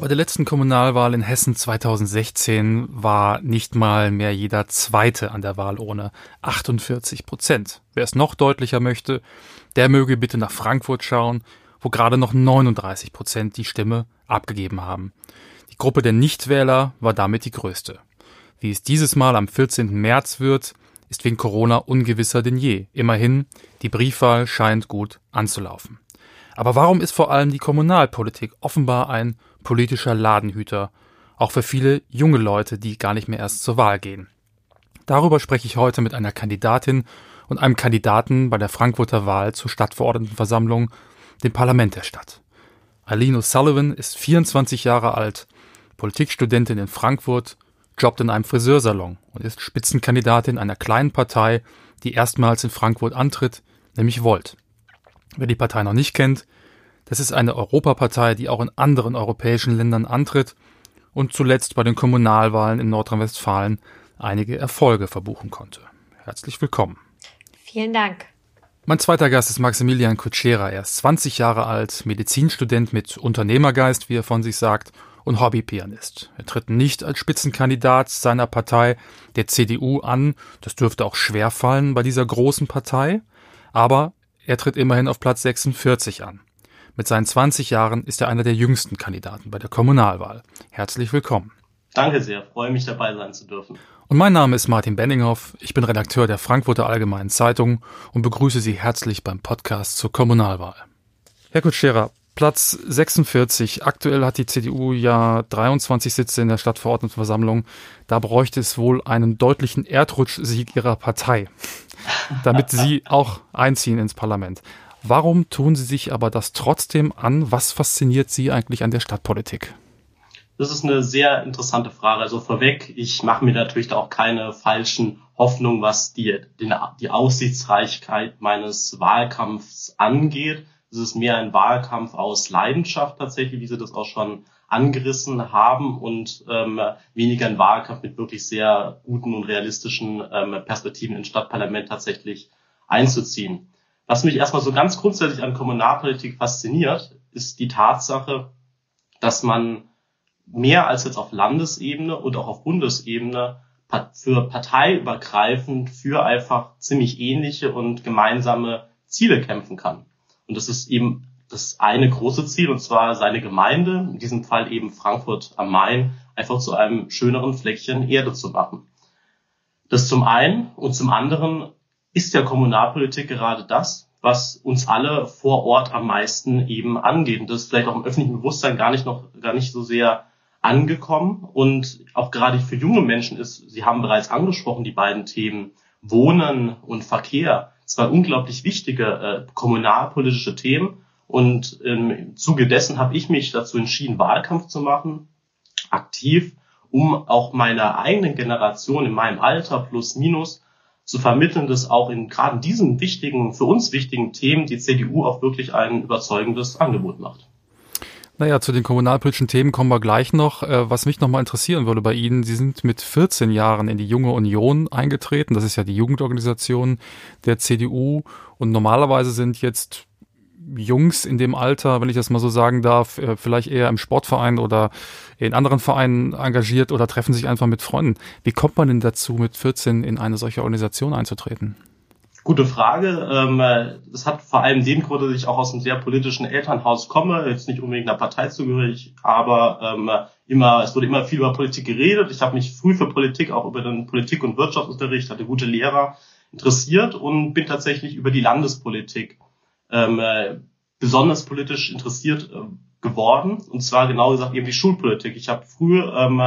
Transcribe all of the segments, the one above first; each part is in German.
Bei der letzten Kommunalwahl in Hessen 2016 war nicht mal mehr jeder Zweite an der Wahl ohne 48 Prozent. Wer es noch deutlicher möchte, der möge bitte nach Frankfurt schauen, wo gerade noch 39 Prozent die Stimme abgegeben haben. Die Gruppe der Nichtwähler war damit die größte. Wie es dieses Mal am 14. März wird, ist wegen Corona ungewisser denn je. Immerhin, die Briefwahl scheint gut anzulaufen. Aber warum ist vor allem die Kommunalpolitik offenbar ein politischer Ladenhüter, auch für viele junge Leute, die gar nicht mehr erst zur Wahl gehen? Darüber spreche ich heute mit einer Kandidatin und einem Kandidaten bei der Frankfurter Wahl zur Stadtverordnetenversammlung, dem Parlament der Stadt. Aline O'Sullivan ist 24 Jahre alt, Politikstudentin in Frankfurt, jobbt in einem Friseursalon und ist Spitzenkandidatin einer kleinen Partei, die erstmals in Frankfurt antritt, nämlich Volt. Wer die Partei noch nicht kennt, das ist eine Europapartei, die auch in anderen europäischen Ländern antritt und zuletzt bei den Kommunalwahlen in Nordrhein-Westfalen einige Erfolge verbuchen konnte. Herzlich willkommen. Vielen Dank. Mein zweiter Gast ist Maximilian Kutschera. Er ist 20 Jahre alt, Medizinstudent mit Unternehmergeist, wie er von sich sagt, und Hobbypianist. Er tritt nicht als Spitzenkandidat seiner Partei, der CDU, an. Das dürfte auch schwer fallen bei dieser großen Partei. Aber er tritt immerhin auf Platz 46 an. Mit seinen 20 Jahren ist er einer der jüngsten Kandidaten bei der Kommunalwahl. Herzlich willkommen. Danke sehr, freue mich dabei sein zu dürfen. Und mein Name ist Martin Benninghoff, ich bin Redakteur der Frankfurter Allgemeinen Zeitung und begrüße Sie herzlich beim Podcast zur Kommunalwahl. Herr Kutschera, Platz 46. Aktuell hat die CDU ja 23 Sitze in der Stadtverordnetenversammlung. Da bräuchte es wohl einen deutlichen Erdrutschsieg ihrer Partei damit sie auch einziehen ins Parlament. Warum tun sie sich aber das trotzdem an? Was fasziniert sie eigentlich an der Stadtpolitik? Das ist eine sehr interessante Frage. Also vorweg, ich mache mir natürlich da auch keine falschen Hoffnungen, was die, die, die Aussichtsreichkeit meines Wahlkampfs angeht. Es ist mehr ein Wahlkampf aus Leidenschaft tatsächlich, wie Sie das auch schon angerissen haben und ähm, weniger ein Wahlkampf mit wirklich sehr guten und realistischen ähm, Perspektiven ins Stadtparlament tatsächlich einzuziehen. Was mich erstmal so ganz grundsätzlich an Kommunalpolitik fasziniert, ist die Tatsache, dass man mehr als jetzt auf Landesebene und auch auf Bundesebene für parteiübergreifend für einfach ziemlich ähnliche und gemeinsame Ziele kämpfen kann. Und das ist eben das eine große Ziel, und zwar seine Gemeinde, in diesem Fall eben Frankfurt am Main, einfach zu einem schöneren Fleckchen Erde zu machen. Das zum einen und zum anderen ist ja Kommunalpolitik gerade das, was uns alle vor Ort am meisten eben angeht. Und das ist vielleicht auch im öffentlichen Bewusstsein gar nicht noch, gar nicht so sehr angekommen. Und auch gerade für junge Menschen ist, Sie haben bereits angesprochen, die beiden Themen Wohnen und Verkehr, zwei unglaublich wichtige äh, kommunalpolitische Themen und im Zuge dessen habe ich mich dazu entschieden, Wahlkampf zu machen, aktiv, um auch meiner eigenen Generation in meinem Alter plus minus zu vermitteln, dass auch in gerade in diesen wichtigen, für uns wichtigen Themen die CDU auch wirklich ein überzeugendes Angebot macht. Naja, zu den kommunalpolitischen Themen kommen wir gleich noch. Äh, was mich nochmal interessieren würde bei Ihnen, Sie sind mit 14 Jahren in die Junge Union eingetreten. Das ist ja die Jugendorganisation der CDU. Und normalerweise sind jetzt Jungs in dem Alter, wenn ich das mal so sagen darf, äh, vielleicht eher im Sportverein oder in anderen Vereinen engagiert oder treffen sich einfach mit Freunden. Wie kommt man denn dazu, mit 14 in eine solche Organisation einzutreten? Gute Frage. Ähm, das hat vor allem den Grund, dass ich auch aus einem sehr politischen Elternhaus komme, jetzt nicht unbedingt einer Partei zugehörig, aber ähm, immer, es wurde immer viel über Politik geredet. Ich habe mich früh für Politik, auch über den Politik- und Wirtschaftsunterricht, hatte gute Lehrer interessiert und bin tatsächlich über die Landespolitik ähm, äh, besonders politisch interessiert äh, geworden. Und zwar genau gesagt eben die Schulpolitik. Ich habe früher ähm,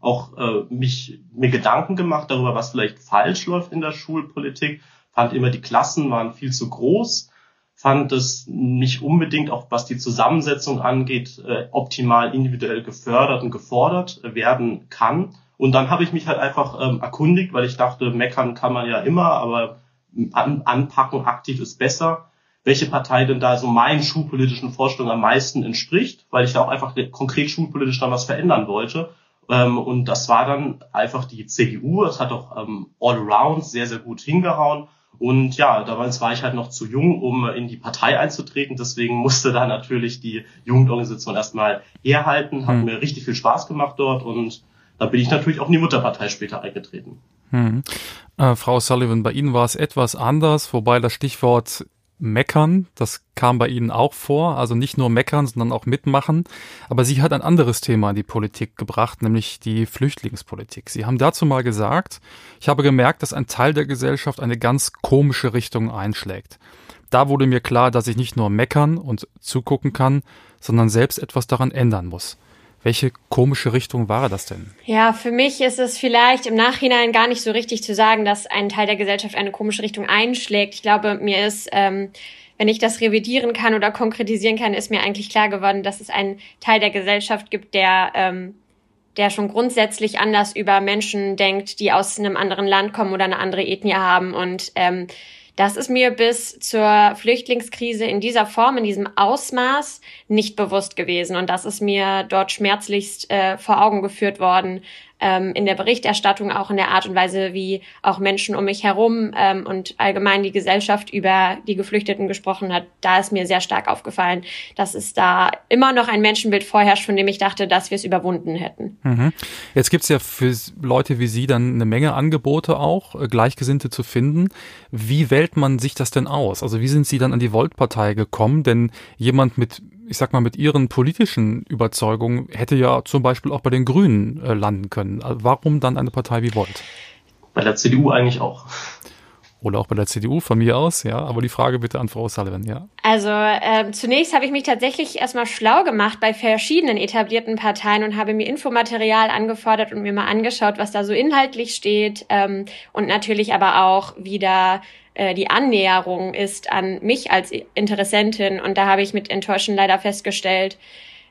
auch äh, mich mir Gedanken gemacht darüber, was vielleicht falsch läuft in der Schulpolitik. Fand immer die Klassen waren viel zu groß. Fand es nicht unbedingt, auch was die Zusammensetzung angeht, äh, optimal individuell gefördert und gefordert werden kann. Und dann habe ich mich halt einfach ähm, erkundigt, weil ich dachte, meckern kann man ja immer, aber an, anpacken aktiv ist besser welche Partei denn da so meinen schulpolitischen Vorstellungen am meisten entspricht, weil ich da auch einfach konkret schulpolitisch dann was verändern wollte. Ähm, und das war dann einfach die CDU. Das hat auch ähm, all around sehr, sehr gut hingehauen. Und ja, damals war ich halt noch zu jung, um in die Partei einzutreten. Deswegen musste da natürlich die Jugendorganisation erstmal herhalten. Hat hm. mir richtig viel Spaß gemacht dort und da bin ich natürlich auch in die Mutterpartei später eingetreten. Hm. Äh, Frau Sullivan, bei Ihnen war es etwas anders, wobei das Stichwort Meckern, das kam bei Ihnen auch vor, also nicht nur meckern, sondern auch mitmachen. Aber sie hat ein anderes Thema in die Politik gebracht, nämlich die Flüchtlingspolitik. Sie haben dazu mal gesagt, ich habe gemerkt, dass ein Teil der Gesellschaft eine ganz komische Richtung einschlägt. Da wurde mir klar, dass ich nicht nur meckern und zugucken kann, sondern selbst etwas daran ändern muss. Welche komische Richtung war das denn? Ja, für mich ist es vielleicht im Nachhinein gar nicht so richtig zu sagen, dass ein Teil der Gesellschaft eine komische Richtung einschlägt. Ich glaube, mir ist, ähm, wenn ich das revidieren kann oder konkretisieren kann, ist mir eigentlich klar geworden, dass es einen Teil der Gesellschaft gibt, der ähm, der schon grundsätzlich anders über Menschen denkt, die aus einem anderen Land kommen oder eine andere Ethnie haben und ähm, das ist mir bis zur Flüchtlingskrise in dieser Form, in diesem Ausmaß nicht bewusst gewesen. Und das ist mir dort schmerzlichst äh, vor Augen geführt worden, ähm, in der Berichterstattung, auch in der Art und Weise, wie auch Menschen um mich herum ähm, und allgemein die Gesellschaft über die Geflüchteten gesprochen hat, da ist mir sehr stark aufgefallen, dass es da immer noch ein Menschenbild vorherrscht, von dem ich dachte, dass wir es überwunden hätten. Mhm. Jetzt gibt's ja für Leute wie Sie dann eine Menge Angebote auch, äh, Gleichgesinnte zu finden. Wie wählt man sich das denn aus? Also wie sind Sie dann an die Volt-Partei gekommen? Denn jemand mit ich sag mal, mit ihren politischen Überzeugungen hätte ja zum Beispiel auch bei den Grünen äh, landen können. Also warum dann eine Partei wie Volt? Bei der CDU eigentlich auch. Oder auch bei der CDU von mir aus, ja. Aber die Frage bitte an Frau Sullivan, ja. Also äh, zunächst habe ich mich tatsächlich erstmal schlau gemacht bei verschiedenen etablierten Parteien und habe mir Infomaterial angefordert und mir mal angeschaut, was da so inhaltlich steht ähm, und natürlich aber auch wieder äh, die Annäherung ist an mich als Interessentin. Und da habe ich mit Enttäuschen leider festgestellt,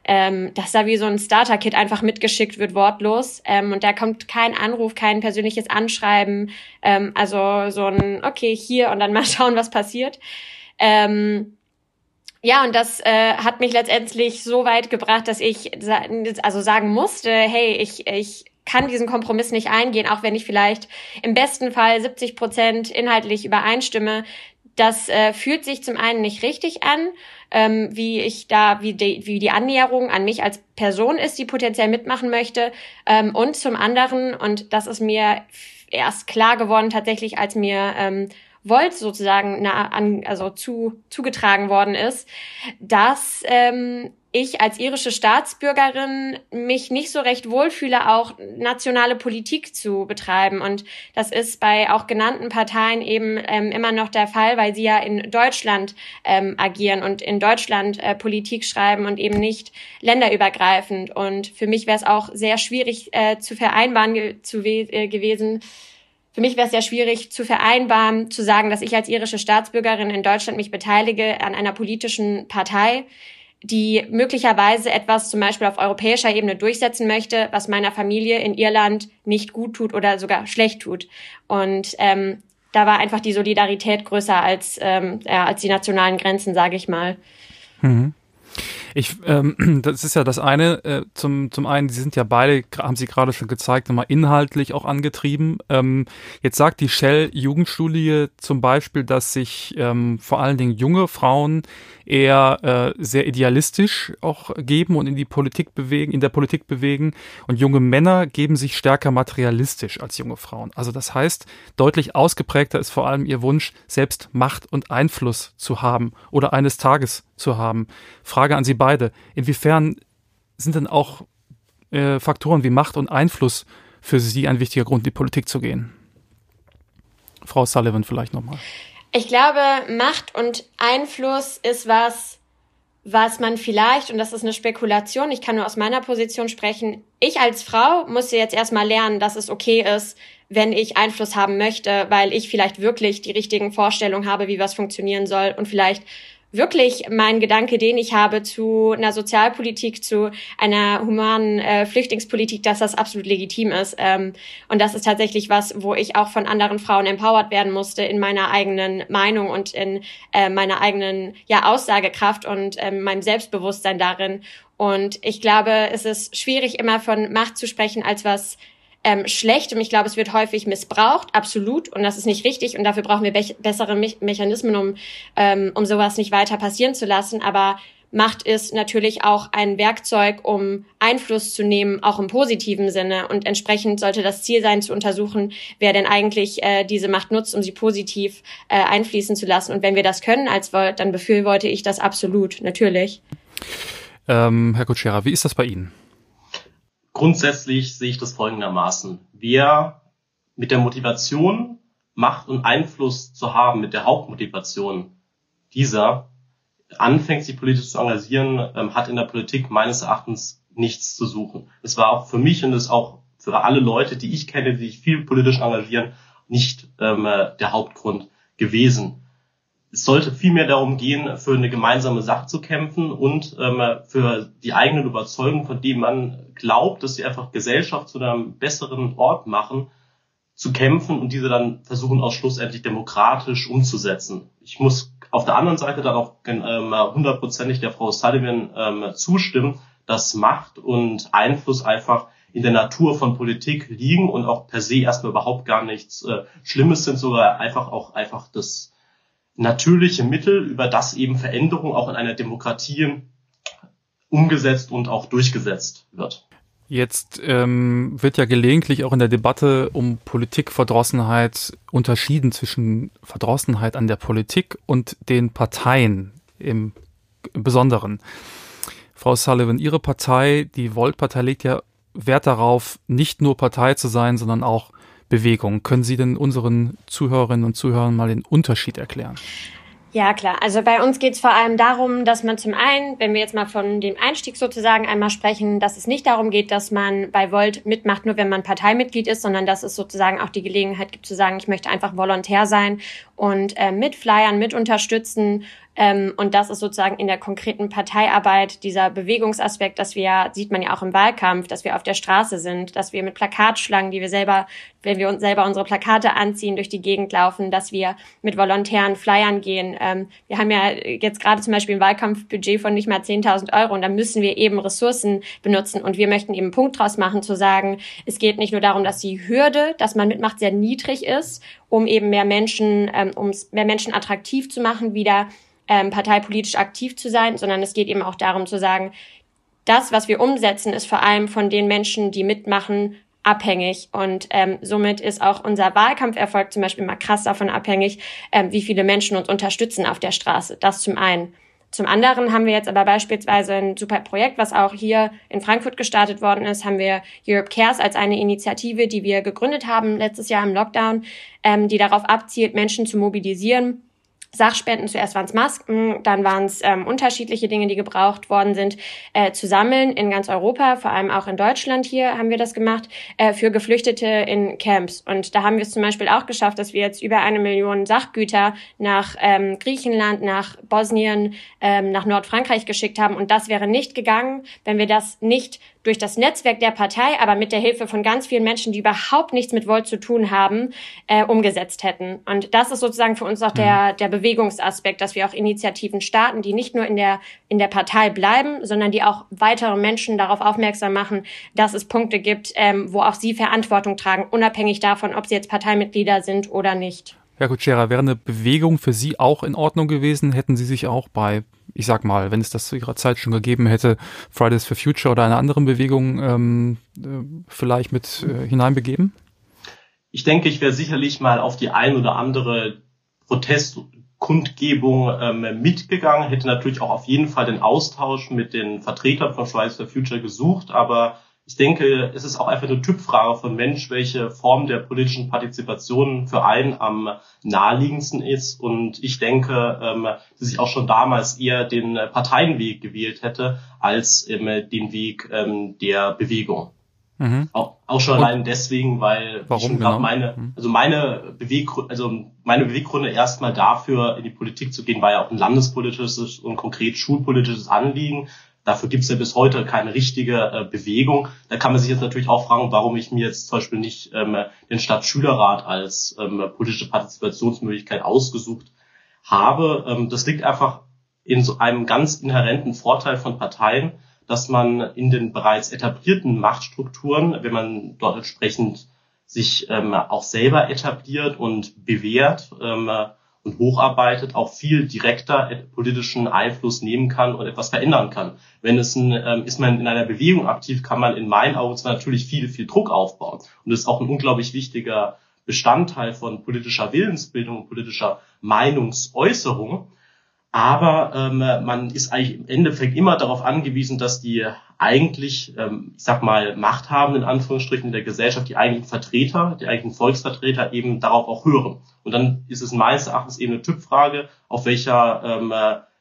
ähm, dass da wie so ein Starter-Kit einfach mitgeschickt wird, wortlos. Ähm, und da kommt kein Anruf, kein persönliches Anschreiben. Ähm, also so ein, okay, hier und dann mal schauen, was passiert. Ähm, ja, und das äh, hat mich letztendlich so weit gebracht, dass ich also sagen musste, hey, ich, ich kann diesen Kompromiss nicht eingehen, auch wenn ich vielleicht im besten Fall 70 Prozent inhaltlich übereinstimme. Das äh, fühlt sich zum einen nicht richtig an, ähm, wie ich da, wie die, wie die Annäherung an mich als Person ist, die potenziell mitmachen möchte. Ähm, und zum anderen, und das ist mir erst klar geworden, tatsächlich, als mir ähm, Volt sozusagen na, an, also zu, zugetragen worden ist, dass ähm, ich als irische Staatsbürgerin mich nicht so recht wohlfühle, auch nationale Politik zu betreiben. Und das ist bei auch genannten Parteien eben ähm, immer noch der Fall, weil sie ja in Deutschland ähm, agieren und in Deutschland äh, Politik schreiben und eben nicht länderübergreifend. Und für mich wäre es auch sehr schwierig äh, zu vereinbaren ge zu äh, gewesen, für mich wäre es sehr schwierig zu vereinbaren, zu sagen, dass ich als irische Staatsbürgerin in Deutschland mich beteilige an einer politischen Partei, die möglicherweise etwas zum Beispiel auf europäischer Ebene durchsetzen möchte, was meiner Familie in Irland nicht gut tut oder sogar schlecht tut. Und ähm, da war einfach die Solidarität größer als, ähm, ja, als die nationalen Grenzen, sage ich mal. Mhm. Ich, ähm, das ist ja das eine. Äh, zum, zum einen, Sie sind ja beide, haben Sie gerade schon gezeigt, nochmal inhaltlich auch angetrieben. Ähm, jetzt sagt die Shell-Jugendstudie zum Beispiel, dass sich ähm, vor allen Dingen junge Frauen eher äh, sehr idealistisch auch geben und in die Politik bewegen, in der Politik bewegen. Und junge Männer geben sich stärker materialistisch als junge Frauen. Also das heißt, deutlich ausgeprägter ist vor allem ihr Wunsch, selbst Macht und Einfluss zu haben oder eines Tages zu haben. Frage an Sie beide. Inwiefern sind denn auch äh, Faktoren wie Macht und Einfluss für Sie ein wichtiger Grund, in die Politik zu gehen? Frau Sullivan vielleicht nochmal. Ich glaube, Macht und Einfluss ist was, was man vielleicht, und das ist eine Spekulation, ich kann nur aus meiner Position sprechen, ich als Frau musste jetzt erstmal lernen, dass es okay ist, wenn ich Einfluss haben möchte, weil ich vielleicht wirklich die richtigen Vorstellungen habe, wie was funktionieren soll und vielleicht wirklich mein Gedanke, den ich habe zu einer Sozialpolitik, zu einer humanen äh, Flüchtlingspolitik, dass das absolut legitim ist. Ähm, und das ist tatsächlich was, wo ich auch von anderen Frauen empowered werden musste in meiner eigenen Meinung und in äh, meiner eigenen ja, Aussagekraft und äh, meinem Selbstbewusstsein darin. Und ich glaube, es ist schwierig, immer von Macht zu sprechen als was ähm, schlecht und ich glaube, es wird häufig missbraucht, absolut, und das ist nicht richtig und dafür brauchen wir be bessere Me Mechanismen, um, ähm, um sowas nicht weiter passieren zu lassen. Aber Macht ist natürlich auch ein Werkzeug, um Einfluss zu nehmen, auch im positiven Sinne. Und entsprechend sollte das Ziel sein, zu untersuchen, wer denn eigentlich äh, diese Macht nutzt, um sie positiv äh, einfließen zu lassen. Und wenn wir das können als Volt, dann befürworte ich das absolut, natürlich. Ähm, Herr Kutschera, wie ist das bei Ihnen? Grundsätzlich sehe ich das folgendermaßen. Wer mit der Motivation, Macht und Einfluss zu haben, mit der Hauptmotivation dieser anfängt, sich politisch zu engagieren, ähm, hat in der Politik meines Erachtens nichts zu suchen. Es war auch für mich und es auch für alle Leute, die ich kenne, die sich viel politisch engagieren, nicht ähm, der Hauptgrund gewesen. Es sollte vielmehr darum gehen, für eine gemeinsame Sache zu kämpfen und ähm, für die eigenen Überzeugungen, von denen man glaubt, dass sie einfach Gesellschaft zu einem besseren Ort machen, zu kämpfen und diese dann versuchen, auch schlussendlich demokratisch umzusetzen. Ich muss auf der anderen Seite dann auch ähm, hundertprozentig der Frau Sullivan ähm, zustimmen, dass Macht und Einfluss einfach in der Natur von Politik liegen und auch per se erstmal überhaupt gar nichts äh, Schlimmes sind, sogar einfach auch einfach das natürliche Mittel, über das eben Veränderung auch in einer Demokratie umgesetzt und auch durchgesetzt wird. Jetzt ähm, wird ja gelegentlich auch in der Debatte um Politikverdrossenheit unterschieden zwischen Verdrossenheit an der Politik und den Parteien im, im Besonderen. Frau Sullivan, Ihre Partei, die Volt-Partei, legt ja Wert darauf, nicht nur Partei zu sein, sondern auch Bewegung. Können Sie denn unseren Zuhörerinnen und Zuhörern mal den Unterschied erklären? Ja, klar. Also bei uns geht es vor allem darum, dass man zum einen, wenn wir jetzt mal von dem Einstieg sozusagen einmal sprechen, dass es nicht darum geht, dass man bei Volt mitmacht, nur wenn man Parteimitglied ist, sondern dass es sozusagen auch die Gelegenheit gibt zu sagen, ich möchte einfach Volontär sein und äh, mit Flyern, mit unterstützen ähm, und das ist sozusagen in der konkreten Parteiarbeit dieser Bewegungsaspekt, dass wir, sieht man ja auch im Wahlkampf, dass wir auf der Straße sind, dass wir mit Plakatschlangen, die wir selber, wenn wir uns selber unsere Plakate anziehen, durch die Gegend laufen, dass wir mit volontären Flyern gehen. Ähm, wir haben ja jetzt gerade zum Beispiel ein Wahlkampfbudget von nicht mal 10.000 Euro und da müssen wir eben Ressourcen benutzen und wir möchten eben einen Punkt draus machen, zu sagen, es geht nicht nur darum, dass die Hürde, dass man mitmacht, sehr niedrig ist, um eben mehr Menschen, ähm, um mehr Menschen attraktiv zu machen, wieder ähm, parteipolitisch aktiv zu sein, sondern es geht eben auch darum zu sagen, das, was wir umsetzen, ist vor allem von den Menschen, die mitmachen, abhängig. Und ähm, somit ist auch unser Wahlkampferfolg zum Beispiel mal krass davon abhängig, ähm, wie viele Menschen uns unterstützen auf der Straße. Das zum einen. Zum anderen haben wir jetzt aber beispielsweise ein super Projekt, was auch hier in Frankfurt gestartet worden ist, haben wir Europe Cares als eine Initiative, die wir gegründet haben letztes Jahr im Lockdown, ähm, die darauf abzielt, Menschen zu mobilisieren, Sachspenden, zuerst waren es Masken, dann waren es ähm, unterschiedliche Dinge, die gebraucht worden sind, äh, zu sammeln in ganz Europa, vor allem auch in Deutschland hier haben wir das gemacht, äh, für Geflüchtete in Camps. Und da haben wir es zum Beispiel auch geschafft, dass wir jetzt über eine Million Sachgüter nach ähm, Griechenland, nach Bosnien, ähm, nach Nordfrankreich geschickt haben. Und das wäre nicht gegangen, wenn wir das nicht durch das Netzwerk der Partei, aber mit der Hilfe von ganz vielen Menschen, die überhaupt nichts mit Volt zu tun haben, äh, umgesetzt hätten. Und das ist sozusagen für uns auch der, mhm. der Bewegungsaspekt, dass wir auch Initiativen starten, die nicht nur in der, in der Partei bleiben, sondern die auch weitere Menschen darauf aufmerksam machen, dass es Punkte gibt, ähm, wo auch sie Verantwortung tragen, unabhängig davon, ob sie jetzt Parteimitglieder sind oder nicht. Herr Kutschera, wäre eine Bewegung für Sie auch in Ordnung gewesen? Hätten Sie sich auch bei ich sag mal, wenn es das zu ihrer Zeit schon gegeben hätte, Fridays for Future oder einer anderen Bewegung ähm, äh, vielleicht mit äh, hineinbegeben? Ich denke, ich wäre sicherlich mal auf die ein oder andere Protestkundgebung ähm, mitgegangen, hätte natürlich auch auf jeden Fall den Austausch mit den Vertretern von Fridays for Future gesucht, aber ich denke, es ist auch einfach eine Typfrage von Mensch, welche Form der politischen Partizipation für einen am naheliegendsten ist. Und ich denke, ähm, dass ich auch schon damals eher den Parteienweg gewählt hätte als den Weg ähm, der Bewegung. Mhm. Auch, auch schon Und allein deswegen, weil warum ich genau? meine, mhm. also meine Beweggründe, also meine Beweggründe erstmal dafür in die Politik zu gehen, war ja auch ein landespolitisches und konkret schulpolitisches Anliegen. Dafür gibt es ja bis heute keine richtige äh, Bewegung. Da kann man sich jetzt natürlich auch fragen, warum ich mir jetzt zum Beispiel nicht ähm, den Stadtschülerrat als ähm, politische Partizipationsmöglichkeit ausgesucht habe. Ähm, das liegt einfach in so einem ganz inhärenten Vorteil von Parteien, dass man in den bereits etablierten Machtstrukturen, wenn man dort entsprechend sich ähm, auch selber etabliert und bewährt ähm, und hocharbeitet, auch viel direkter politischen Einfluss nehmen kann und etwas verändern kann. Wenn es ein, ähm, ist man in einer Bewegung aktiv, kann man in meinen Augen zwar natürlich viel, viel Druck aufbauen. Und das ist auch ein unglaublich wichtiger Bestandteil von politischer Willensbildung und politischer Meinungsäußerung. Aber ähm, man ist eigentlich im Endeffekt immer darauf angewiesen, dass die eigentlich, ähm, ich sag mal, Macht haben, in Anführungsstrichen, in der Gesellschaft, die eigentlichen Vertreter, die eigentlichen Volksvertreter eben darauf auch hören. Und dann ist es meines Erachtens eben eine Typfrage, auf welcher ähm,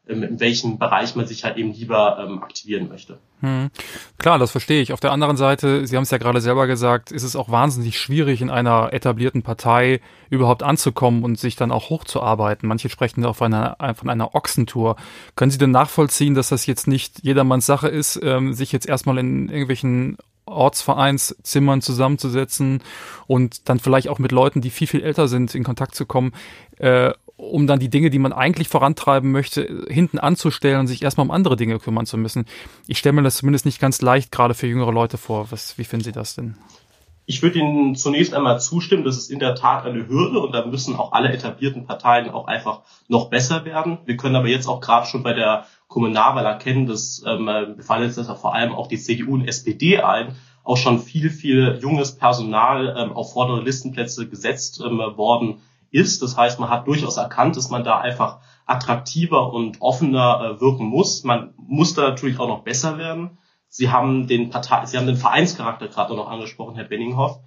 in welchem Bereich man sich halt eben lieber ähm, aktivieren möchte. Hm. Klar, das verstehe ich. Auf der anderen Seite, Sie haben es ja gerade selber gesagt, ist es auch wahnsinnig schwierig, in einer etablierten Partei überhaupt anzukommen und sich dann auch hochzuarbeiten. Manche sprechen auch von einer, von einer Ochsentour. Können Sie denn nachvollziehen, dass das jetzt nicht jedermanns Sache ist, ähm, sich jetzt erstmal in irgendwelchen Ortsvereinszimmern zusammenzusetzen und dann vielleicht auch mit Leuten, die viel, viel älter sind, in Kontakt zu kommen, äh, um dann die Dinge, die man eigentlich vorantreiben möchte, hinten anzustellen und sich erstmal um andere Dinge kümmern zu müssen. Ich stelle mir das zumindest nicht ganz leicht, gerade für jüngere Leute vor. Was, wie finden Sie das denn? Ich würde Ihnen zunächst einmal zustimmen, das ist in der Tat eine Hürde und da müssen auch alle etablierten Parteien auch einfach noch besser werden. Wir können aber jetzt auch gerade schon bei der Kommunalwahl erkennen, dass ähm, fallen jetzt vor allem auch die CDU und SPD ein, auch schon viel, viel junges Personal ähm, auf vordere Listenplätze gesetzt ähm, worden ist. Das heißt, man hat durchaus erkannt, dass man da einfach attraktiver und offener äh, wirken muss. Man muss da natürlich auch noch besser werden. Sie haben den Partei, Sie haben den Vereinscharakter gerade noch angesprochen, Herr Benninghoff.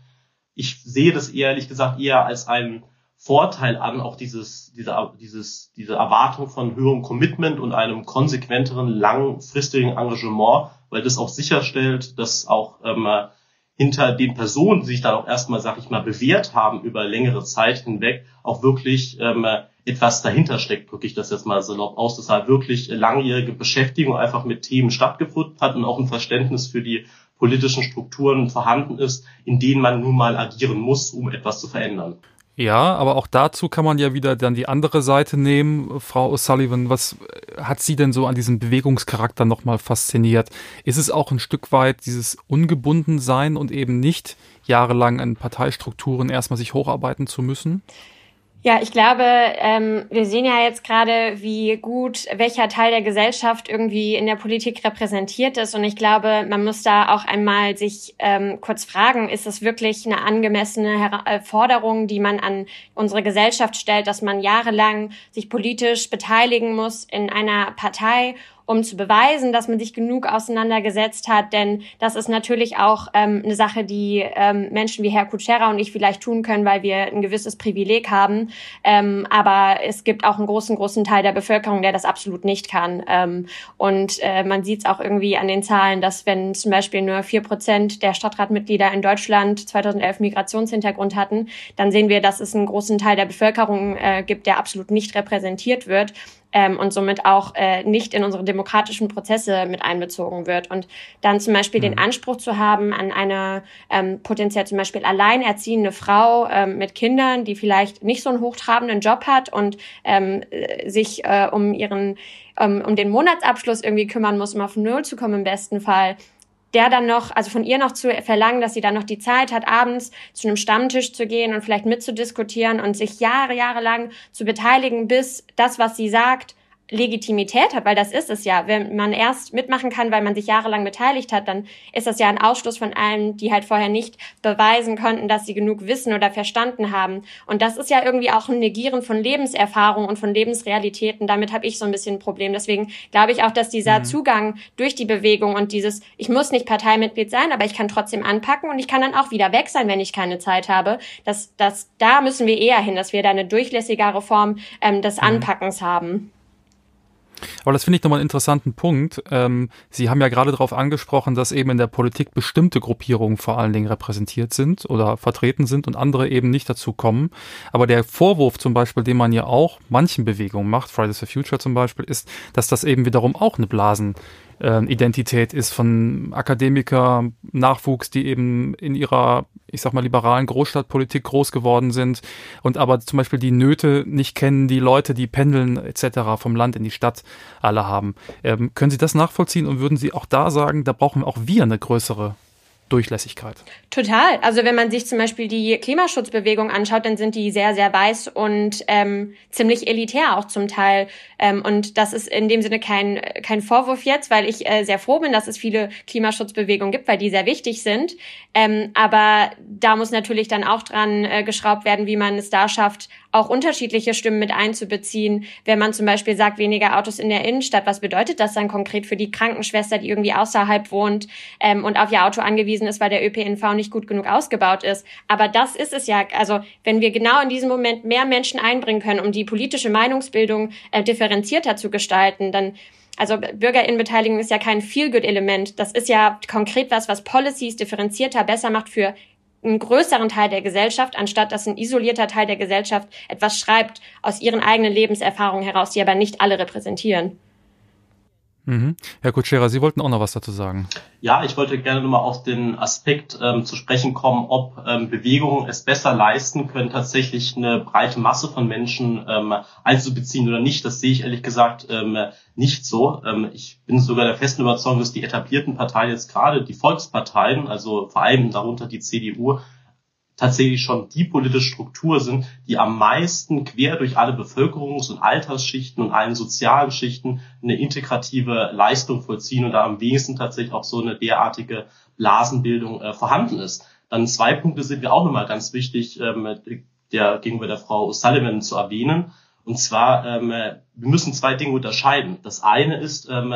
Ich sehe das ehrlich gesagt eher als einen Vorteil an, auch dieses, diese, dieses, diese Erwartung von höherem Commitment und einem konsequenteren, langfristigen Engagement, weil das auch sicherstellt, dass auch ähm, hinter den Personen, die sich dann auch erstmal, sag ich mal, bewährt haben über längere Zeit hinweg, auch wirklich ähm, etwas dahinter steckt, drücke ich das jetzt mal salopp aus, dass halt wirklich langjährige Beschäftigung einfach mit Themen stattgefunden hat und auch ein Verständnis für die politischen Strukturen vorhanden ist, in denen man nun mal agieren muss, um etwas zu verändern. Ja, aber auch dazu kann man ja wieder dann die andere Seite nehmen. Frau O'Sullivan, was hat Sie denn so an diesem Bewegungscharakter nochmal fasziniert? Ist es auch ein Stück weit dieses Ungebundensein und eben nicht jahrelang in Parteistrukturen erstmal sich hocharbeiten zu müssen? Ja, ich glaube, ähm, wir sehen ja jetzt gerade, wie gut welcher Teil der Gesellschaft irgendwie in der Politik repräsentiert ist. Und ich glaube, man muss da auch einmal sich ähm, kurz fragen, ist es wirklich eine angemessene Her äh, Forderung, die man an unsere Gesellschaft stellt, dass man jahrelang sich politisch beteiligen muss in einer Partei um zu beweisen, dass man sich genug auseinandergesetzt hat. Denn das ist natürlich auch ähm, eine Sache, die ähm, Menschen wie Herr Kutschera und ich vielleicht tun können, weil wir ein gewisses Privileg haben. Ähm, aber es gibt auch einen großen, großen Teil der Bevölkerung, der das absolut nicht kann. Ähm, und äh, man sieht es auch irgendwie an den Zahlen, dass wenn zum Beispiel nur vier Prozent der Stadtratmitglieder in Deutschland 2011 Migrationshintergrund hatten, dann sehen wir, dass es einen großen Teil der Bevölkerung äh, gibt, der absolut nicht repräsentiert wird ähm, und somit auch äh, nicht in unsere demokratischen Prozesse mit einbezogen wird. Und dann zum Beispiel mhm. den Anspruch zu haben an eine ähm, potenziell zum Beispiel alleinerziehende Frau ähm, mit Kindern, die vielleicht nicht so einen hochtrabenden Job hat und ähm, äh, sich äh, um ihren um, um den Monatsabschluss irgendwie kümmern muss, um auf Null zu kommen im besten Fall der dann noch, also von ihr noch zu verlangen, dass sie dann noch die Zeit hat, abends zu einem Stammtisch zu gehen und vielleicht mitzudiskutieren und sich Jahre, Jahre lang zu beteiligen, bis das, was sie sagt, Legitimität hat, weil das ist es ja. Wenn man erst mitmachen kann, weil man sich jahrelang beteiligt hat, dann ist das ja ein Ausschluss von allen, die halt vorher nicht beweisen konnten, dass sie genug wissen oder verstanden haben. Und das ist ja irgendwie auch ein Negieren von Lebenserfahrung und von Lebensrealitäten. Damit habe ich so ein bisschen ein Problem. Deswegen glaube ich auch, dass dieser mhm. Zugang durch die Bewegung und dieses, ich muss nicht Parteimitglied sein, aber ich kann trotzdem anpacken und ich kann dann auch wieder weg sein, wenn ich keine Zeit habe. Das, das, da müssen wir eher hin, dass wir da eine durchlässigere Form ähm, des mhm. Anpackens haben. Aber das finde ich nochmal einen interessanten Punkt. Ähm, Sie haben ja gerade darauf angesprochen, dass eben in der Politik bestimmte Gruppierungen vor allen Dingen repräsentiert sind oder vertreten sind und andere eben nicht dazu kommen. Aber der Vorwurf zum Beispiel, den man ja auch manchen Bewegungen macht, Fridays for Future zum Beispiel, ist, dass das eben wiederum auch eine Blasen äh, Identität ist von Akademiker, Nachwuchs, die eben in ihrer, ich sag mal, liberalen Großstadtpolitik groß geworden sind und aber zum Beispiel die Nöte nicht kennen, die Leute, die pendeln etc. vom Land in die Stadt alle haben. Ähm, können Sie das nachvollziehen und würden Sie auch da sagen, da brauchen auch wir eine größere Durchlässigkeit. Total. Also wenn man sich zum Beispiel die Klimaschutzbewegung anschaut, dann sind die sehr, sehr weiß und ähm, ziemlich elitär auch zum Teil. Ähm, und das ist in dem Sinne kein, kein Vorwurf jetzt, weil ich äh, sehr froh bin, dass es viele Klimaschutzbewegungen gibt, weil die sehr wichtig sind. Ähm, aber da muss natürlich dann auch dran äh, geschraubt werden, wie man es da schafft, auch unterschiedliche Stimmen mit einzubeziehen. Wenn man zum Beispiel sagt, weniger Autos in der Innenstadt, was bedeutet das dann konkret für die Krankenschwester, die irgendwie außerhalb wohnt ähm, und auf ihr Auto angewiesen ist, weil der ÖPNV nicht gut genug ausgebaut ist? Aber das ist es ja. Also wenn wir genau in diesem Moment mehr Menschen einbringen können, um die politische Meinungsbildung äh, differenzierter zu gestalten, dann also Bürgerinnenbeteiligung ist ja kein Feel-Good-Element. Das ist ja konkret was, was Policies differenzierter besser macht für einen größeren Teil der Gesellschaft, anstatt dass ein isolierter Teil der Gesellschaft etwas schreibt aus ihren eigenen Lebenserfahrungen heraus, die aber nicht alle repräsentieren. Mhm. Herr Kutschera, Sie wollten auch noch was dazu sagen. Ja, ich wollte gerne nochmal auf den Aspekt ähm, zu sprechen kommen, ob ähm, Bewegungen es besser leisten können, tatsächlich eine breite Masse von Menschen ähm, einzubeziehen oder nicht. Das sehe ich ehrlich gesagt ähm, nicht so. Ähm, ich bin sogar der festen Überzeugung, dass die etablierten Parteien jetzt gerade die Volksparteien, also vor allem darunter die CDU, tatsächlich schon die politische Struktur sind, die am meisten quer durch alle Bevölkerungs- und Altersschichten und allen sozialen Schichten eine integrative Leistung vollziehen und da am wenigsten tatsächlich auch so eine derartige Blasenbildung äh, vorhanden ist. Dann zwei Punkte sind mir auch nochmal ganz wichtig, ähm, der gegenüber der Frau Sullivan zu erwähnen. Und zwar, ähm, wir müssen zwei Dinge unterscheiden. Das eine ist, ähm,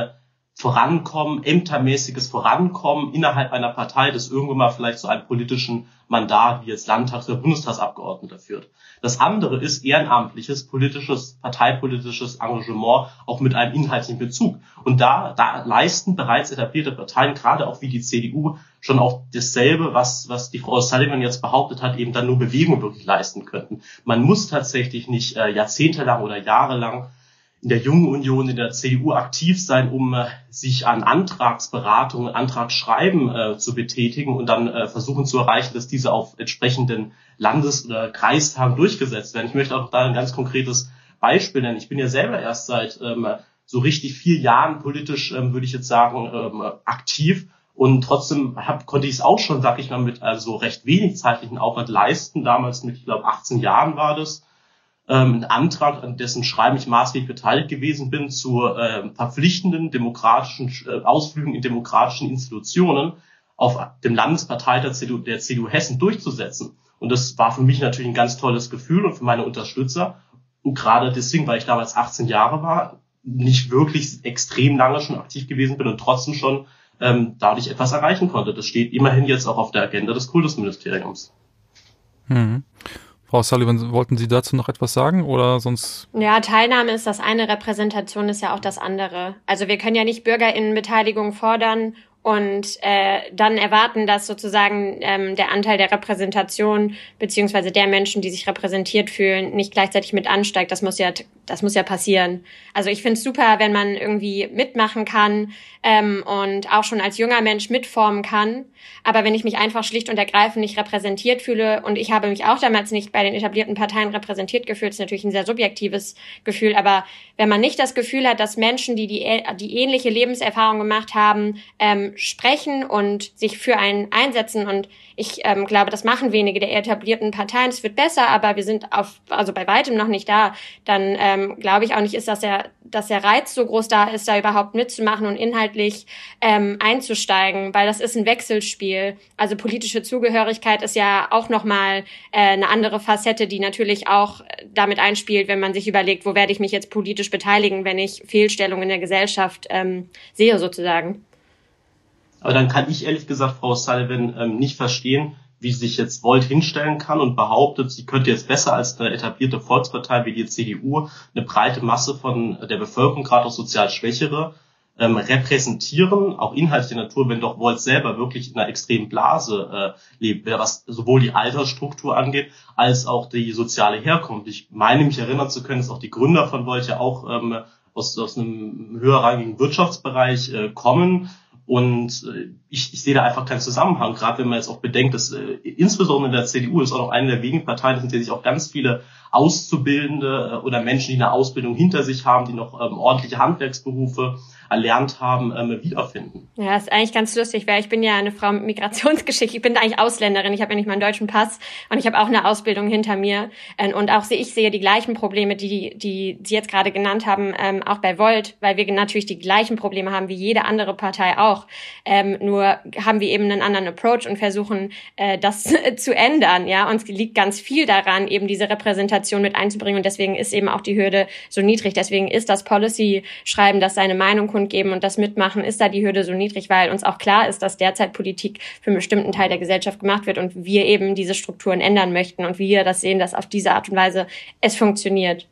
Vorankommen, ämtermäßiges Vorankommen innerhalb einer Partei, das irgendwann mal vielleicht zu einem politischen Mandat wie jetzt Landtags- oder Bundestagsabgeordneter führt. Das andere ist ehrenamtliches, politisches, parteipolitisches Engagement, auch mit einem inhaltlichen Bezug. Und da, da leisten bereits etablierte Parteien, gerade auch wie die CDU, schon auch dasselbe, was, was die Frau Sullivan jetzt behauptet hat, eben dann nur Bewegung wirklich leisten könnten. Man muss tatsächlich nicht äh, jahrzehntelang oder jahrelang in der Jungen Union, in der CDU aktiv sein, um äh, sich an Antragsberatungen, Antragsschreiben äh, zu betätigen und dann äh, versuchen zu erreichen, dass diese auf entsprechenden Landes- oder Kreistagen durchgesetzt werden. Ich möchte auch da ein ganz konkretes Beispiel nennen. Ich bin ja selber erst seit ähm, so richtig vier Jahren politisch, ähm, würde ich jetzt sagen, ähm, aktiv. Und trotzdem hab, konnte ich es auch schon, sag ich mal, mit also recht wenig zeitlichen Aufwand leisten. Damals mit, ich glaube, 18 Jahren war das ähm, einen Antrag, an dessen Schreiben ich maßgeblich beteiligt gewesen bin, zu äh, verpflichtenden demokratischen äh, Ausflügen in demokratischen Institutionen auf dem Landesparteitag der CDU, der CDU Hessen durchzusetzen. Und das war für mich natürlich ein ganz tolles Gefühl und für meine Unterstützer. Und gerade deswegen, weil ich damals 18 Jahre war, nicht wirklich extrem lange schon aktiv gewesen bin und trotzdem schon ähm, dadurch etwas erreichen konnte. Das steht immerhin jetzt auch auf der Agenda des Kultusministeriums. Mhm. Frau Sullivan, wollten Sie dazu noch etwas sagen oder sonst? Ja, Teilnahme ist das eine, Repräsentation ist ja auch das andere. Also wir können ja nicht Bürgerinnenbeteiligung fordern und äh, dann erwarten, dass sozusagen ähm, der Anteil der Repräsentation beziehungsweise der Menschen, die sich repräsentiert fühlen, nicht gleichzeitig mit ansteigt. Das muss ja, das muss ja passieren. Also ich finde es super, wenn man irgendwie mitmachen kann ähm, und auch schon als junger Mensch mitformen kann. Aber wenn ich mich einfach schlicht und ergreifend nicht repräsentiert fühle und ich habe mich auch damals nicht bei den etablierten Parteien repräsentiert gefühlt, ist natürlich ein sehr subjektives Gefühl. Aber wenn man nicht das Gefühl hat, dass Menschen, die die, die ähnliche Lebenserfahrung gemacht haben, ähm, sprechen und sich für einen einsetzen und ich ähm, glaube, das machen wenige der etablierten Parteien. Es wird besser, aber wir sind auf, also bei weitem noch nicht da. Dann ähm, glaube ich auch nicht, ist, dass der, dass der Reiz so groß da ist, da überhaupt mitzumachen und inhaltlich ähm, einzusteigen, weil das ist ein Wechselspiel. Also politische Zugehörigkeit ist ja auch nochmal äh, eine andere Facette, die natürlich auch damit einspielt, wenn man sich überlegt, wo werde ich mich jetzt politisch beteiligen, wenn ich Fehlstellungen in der Gesellschaft ähm, sehe sozusagen. Aber dann kann ich ehrlich gesagt Frau Sullivan ähm, nicht verstehen, wie sich jetzt Volt hinstellen kann und behauptet, sie könnte jetzt besser als eine etablierte Volkspartei wie die CDU eine breite Masse von der Bevölkerung, gerade auch sozial Schwächere, ähm, repräsentieren, auch inhaltlicher Natur, wenn doch Volt selber wirklich in einer extremen Blase äh, lebt, was sowohl die Altersstruktur angeht, als auch die soziale Herkunft. Ich meine mich erinnern zu können, dass auch die Gründer von Volt ja auch ähm, aus, aus einem höherrangigen Wirtschaftsbereich äh, kommen. Und äh, ich, ich sehe da einfach keinen Zusammenhang, gerade wenn man jetzt auch bedenkt, dass äh, insbesondere in der CDU ist auch noch eine der wenigen Parteien, in der sich auch ganz viele Auszubildende äh, oder Menschen, die eine Ausbildung hinter sich haben, die noch ähm, ordentliche Handwerksberufe erlernt haben, ähm, wiederfinden. Ja, ist eigentlich ganz lustig, weil ich bin ja eine Frau mit Migrationsgeschichte. Ich bin eigentlich Ausländerin. Ich habe ja nicht meinen deutschen Pass und ich habe auch eine Ausbildung hinter mir. Ähm, und auch ich sehe die gleichen Probleme, die, die Sie jetzt gerade genannt haben, ähm, auch bei Volt, weil wir natürlich die gleichen Probleme haben wie jede andere Partei auch. Ähm, nur haben wir eben einen anderen Approach und versuchen, äh, das zu ändern. Ja, uns liegt ganz viel daran, eben diese Repräsentation mit einzubringen. Und deswegen ist eben auch die Hürde so niedrig. Deswegen ist das Policy-Schreiben, das seine Meinung kundgeben und das Mitmachen, ist da die Hürde so niedrig, weil uns auch klar ist, dass derzeit Politik für einen bestimmten Teil der Gesellschaft gemacht wird und wir eben diese Strukturen ändern möchten und wir das sehen, dass auf diese Art und Weise es funktioniert.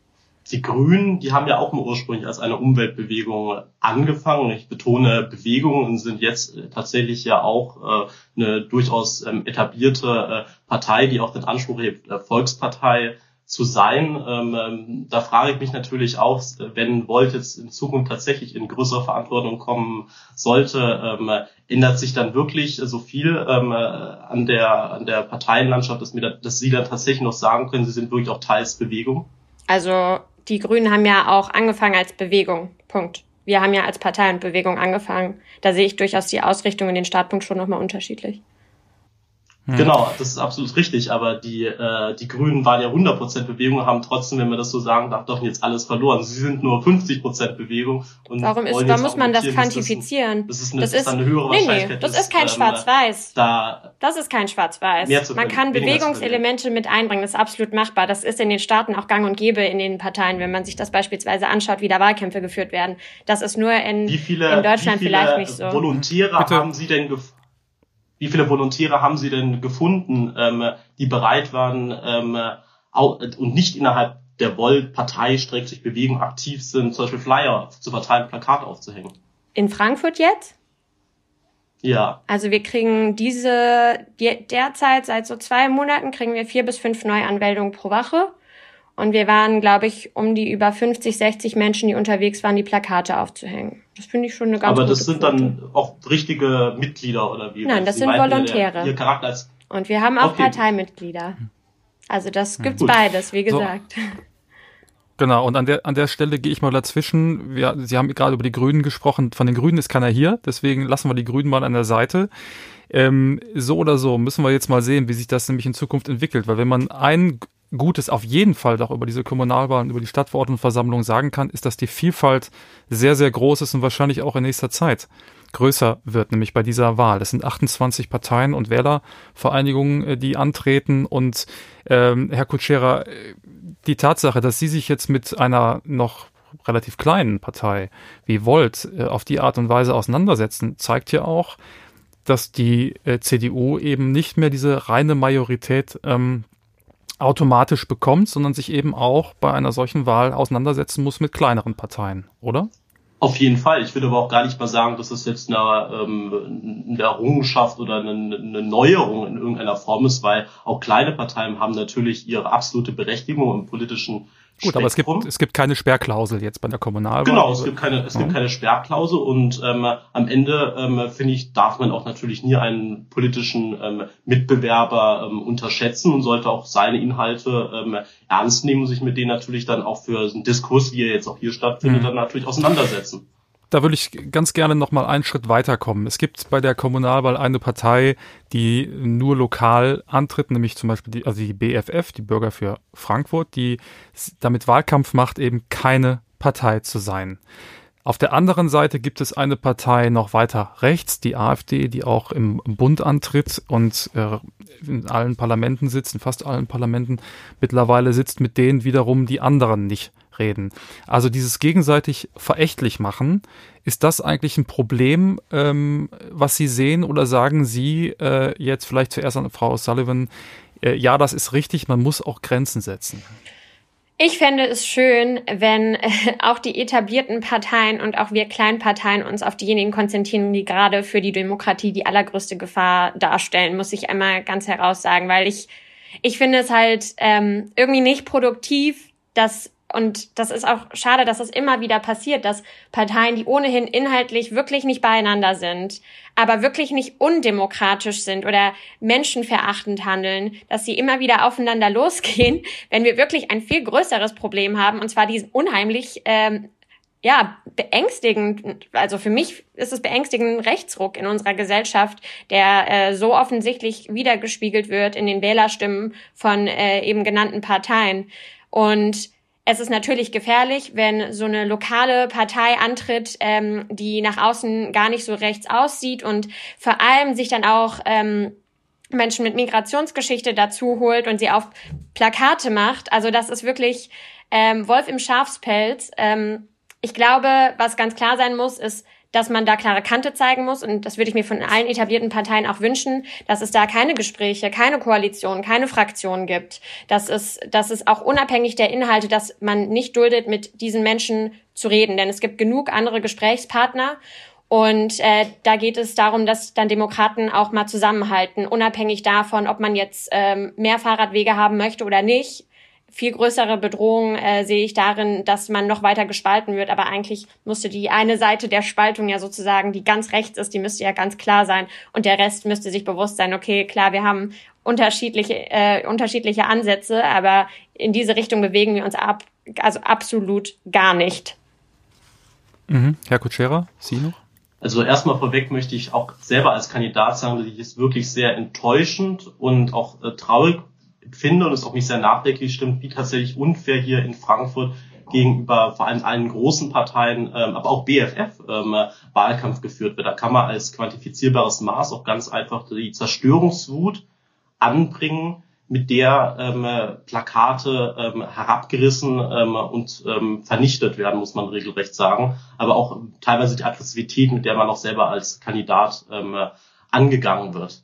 Die Grünen, die haben ja auch mal ursprünglich als eine Umweltbewegung angefangen. Ich betone Bewegungen sind jetzt äh, tatsächlich ja auch äh, eine durchaus ähm, etablierte äh, Partei, die auch den Anspruch hebt, Volkspartei zu sein. Ähm, ähm, da frage ich mich natürlich auch, wenn Volt jetzt in Zukunft tatsächlich in größere Verantwortung kommen sollte, ähm, ändert sich dann wirklich so viel ähm, an der an der Parteienlandschaft, dass, mir da, dass Sie dann tatsächlich noch sagen können, Sie sind wirklich auch Teils Bewegung? Also die Grünen haben ja auch angefangen als Bewegung. Punkt. Wir haben ja als Partei und Bewegung angefangen. Da sehe ich durchaus die Ausrichtung in den Startpunkt schon nochmal unterschiedlich. Hm. Genau, das ist absolut richtig, aber die, äh, die Grünen waren ja 100% Bewegung, haben trotzdem, wenn man das so sagen darf, doch jetzt alles verloren. Sie sind nur 50% Bewegung. Und Warum ist, warum muss man das quantifizieren? Das ist, eine, das ist, das ist eine höhere nee, Wahrscheinlichkeit. Nee, das ist kein ähm, Schwarz-Weiß. Da das ist kein Schwarz-Weiß. Man kann Bewegungselemente mit einbringen, das ist absolut machbar. Das ist in den Staaten auch gang und gäbe in den Parteien, wenn man sich das beispielsweise anschaut, wie da Wahlkämpfe geführt werden. Das ist nur in, viele, in Deutschland vielleicht nicht so. Volontäre Bitte. haben Sie denn gefunden? Wie viele Volontäre haben Sie denn gefunden, ähm, die bereit waren ähm, und nicht innerhalb der Woll-Partei, sich Bewegung aktiv sind, zum Beispiel Flyer zu verteilen, Plakate aufzuhängen? In Frankfurt jetzt? Ja. Also wir kriegen diese, derzeit seit so zwei Monaten kriegen wir vier bis fünf Neuanmeldungen pro Woche. Und wir waren, glaube ich, um die über 50, 60 Menschen, die unterwegs waren, die Plakate aufzuhängen. Das finde ich schon eine ganz Aber das sind Quote. dann auch richtige Mitglieder oder wie? Nein, das sind Volontäre. Ihr Charakter als Und wir haben auch okay. Parteimitglieder. Also das gibt's Gut. beides, wie gesagt. So. Genau, und an der, an der Stelle gehe ich mal dazwischen. Wir, Sie haben gerade über die Grünen gesprochen. Von den Grünen ist keiner hier, deswegen lassen wir die Grünen mal an der Seite. Ähm, so oder so müssen wir jetzt mal sehen, wie sich das nämlich in Zukunft entwickelt. Weil wenn man ein Gutes auf jeden Fall doch über diese Kommunalwahlen, über die Stadtverordnetenversammlung sagen kann, ist, dass die Vielfalt sehr, sehr groß ist und wahrscheinlich auch in nächster Zeit größer wird, nämlich bei dieser Wahl. Das sind 28 Parteien und Wählervereinigungen, äh, die antreten. Und ähm, Herr Kutschera, äh, die Tatsache, dass Sie sich jetzt mit einer noch relativ kleinen Partei wie Volt äh, auf die Art und Weise auseinandersetzen, zeigt ja auch, dass die äh, CDU eben nicht mehr diese reine Majorität ähm, automatisch bekommt, sondern sich eben auch bei einer solchen Wahl auseinandersetzen muss mit kleineren Parteien, oder? Auf jeden Fall. Ich würde aber auch gar nicht mal sagen, dass es jetzt eine, ähm, eine Errungenschaft oder eine, eine Neuerung in irgendeiner Form ist, weil auch kleine Parteien haben natürlich ihre absolute Berechtigung im politischen Gut, aber es gibt, es gibt keine Sperrklausel jetzt bei der Kommunalwahl. Genau, es gibt keine, es gibt keine Sperrklausel und ähm, am Ende ähm, finde ich, darf man auch natürlich nie einen politischen ähm, Mitbewerber ähm, unterschätzen und sollte auch seine Inhalte ähm, ernst nehmen und sich mit denen natürlich dann auch für einen Diskurs, wie er jetzt auch hier stattfindet, mhm. dann natürlich auseinandersetzen. Da würde ich ganz gerne noch mal einen Schritt weiterkommen. Es gibt bei der Kommunalwahl eine Partei, die nur lokal antritt, nämlich zum Beispiel die, also die BFF, die Bürger für Frankfurt, die damit Wahlkampf macht, eben keine Partei zu sein. Auf der anderen Seite gibt es eine Partei noch weiter rechts, die AfD, die auch im Bund antritt und äh, in allen Parlamenten sitzt, in fast allen Parlamenten mittlerweile sitzt, mit denen wiederum die anderen nicht reden. Also dieses gegenseitig verächtlich machen, ist das eigentlich ein Problem, ähm, was Sie sehen oder sagen Sie äh, jetzt vielleicht zuerst an Frau Sullivan, äh, ja, das ist richtig, man muss auch Grenzen setzen? Ich fände es schön, wenn äh, auch die etablierten Parteien und auch wir Kleinparteien uns auf diejenigen konzentrieren, die gerade für die Demokratie die allergrößte Gefahr darstellen, muss ich einmal ganz heraus sagen, weil ich, ich finde es halt ähm, irgendwie nicht produktiv, dass und das ist auch schade, dass das immer wieder passiert, dass Parteien, die ohnehin inhaltlich wirklich nicht beieinander sind, aber wirklich nicht undemokratisch sind oder menschenverachtend handeln, dass sie immer wieder aufeinander losgehen, wenn wir wirklich ein viel größeres Problem haben, und zwar diesen unheimlich ähm, ja, beängstigend, also für mich ist es beängstigend Rechtsruck in unserer Gesellschaft, der äh, so offensichtlich wiedergespiegelt wird in den Wählerstimmen von äh, eben genannten Parteien. Und es ist natürlich gefährlich, wenn so eine lokale Partei antritt, ähm, die nach außen gar nicht so rechts aussieht und vor allem sich dann auch ähm, Menschen mit Migrationsgeschichte dazu holt und sie auf Plakate macht. Also das ist wirklich ähm, Wolf im Schafspelz. Ähm, ich glaube, was ganz klar sein muss, ist, dass man da klare Kante zeigen muss. Und das würde ich mir von allen etablierten Parteien auch wünschen, dass es da keine Gespräche, keine Koalition, keine Fraktionen gibt. Dass es, dass es auch unabhängig der Inhalte, dass man nicht duldet, mit diesen Menschen zu reden. Denn es gibt genug andere Gesprächspartner. Und äh, da geht es darum, dass dann Demokraten auch mal zusammenhalten, unabhängig davon, ob man jetzt ähm, mehr Fahrradwege haben möchte oder nicht viel größere Bedrohung äh, sehe ich darin, dass man noch weiter gespalten wird. Aber eigentlich müsste die eine Seite der Spaltung ja sozusagen, die ganz rechts ist, die müsste ja ganz klar sein. Und der Rest müsste sich bewusst sein, okay, klar, wir haben unterschiedliche, äh, unterschiedliche Ansätze, aber in diese Richtung bewegen wir uns ab, also absolut gar nicht. Mhm. Herr Kutschera, Sie noch? Also erstmal vorweg möchte ich auch selber als Kandidat sagen, dass ich es wirklich sehr enttäuschend und auch äh, traurig finde und es auch nicht sehr nachdenklich stimmt, wie tatsächlich unfair hier in Frankfurt gegenüber vor allem allen großen Parteien, ähm, aber auch BFF ähm, Wahlkampf geführt wird. Da kann man als quantifizierbares Maß auch ganz einfach die Zerstörungswut anbringen, mit der ähm, Plakate ähm, herabgerissen ähm, und ähm, vernichtet werden, muss man regelrecht sagen. Aber auch teilweise die Aggressivität, mit der man auch selber als Kandidat ähm, angegangen wird.